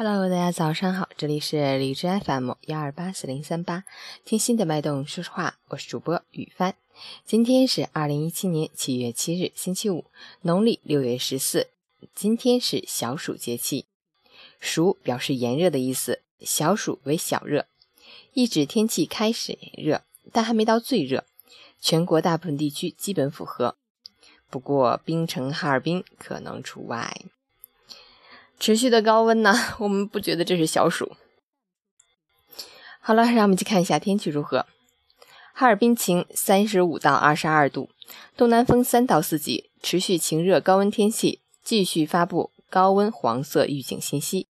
Hello，大家早上好，这里是荔枝 FM 幺二八四零三八，听心的脉动说实话，我是主播雨帆。今天是二零一七年七月七日，星期五，农历六月十四。今天是小暑节气，暑表示炎热的意思，小暑为小热，意指天气开始炎热，但还没到最热。全国大部分地区基本符合，不过冰城哈尔滨可能除外。持续的高温呢，我们不觉得这是小暑。好了，让我们去看一下天气如何。哈尔滨晴，三十五到二十二度，东南风三到四级，持续晴热高温天气，继续发布高温黄色预警信息，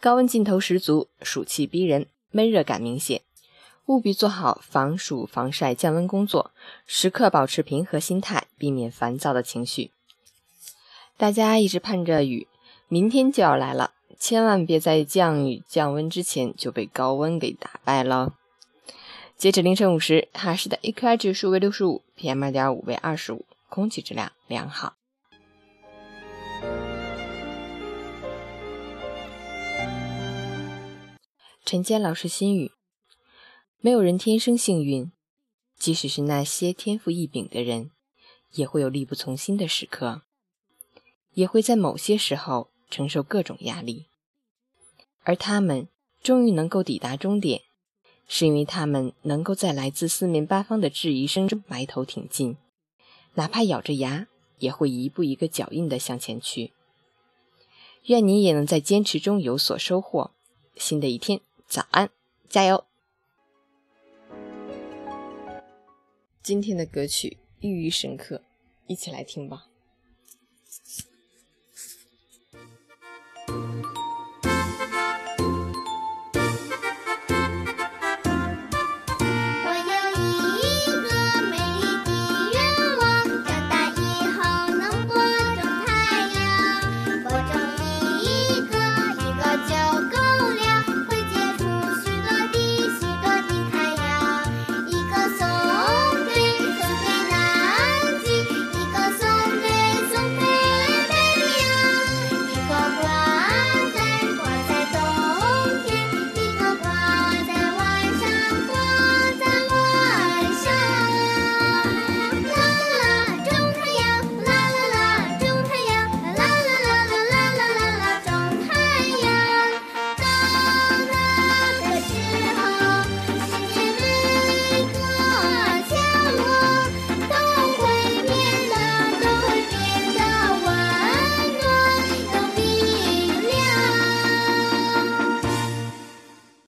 高温劲头十足，暑气逼人，闷热感明显，务必做好防暑防晒降温工作，时刻保持平和心态，避免烦躁的情绪。大家一直盼着雨。明天就要来了，千万别在降雨降温之前就被高温给打败了。截止凌晨五时，哈市的 AQI 指数为六十五，PM 二点五为二十五，空气质量良好。陈坚老师心语：没有人天生幸运，即使是那些天赋异禀的人，也会有力不从心的时刻，也会在某些时候。承受各种压力，而他们终于能够抵达终点，是因为他们能够在来自四面八方的质疑声中埋头挺进，哪怕咬着牙，也会一步一个脚印的向前去。愿你也能在坚持中有所收获。新的一天，早安，加油！今天的歌曲寓意深刻，一起来听吧。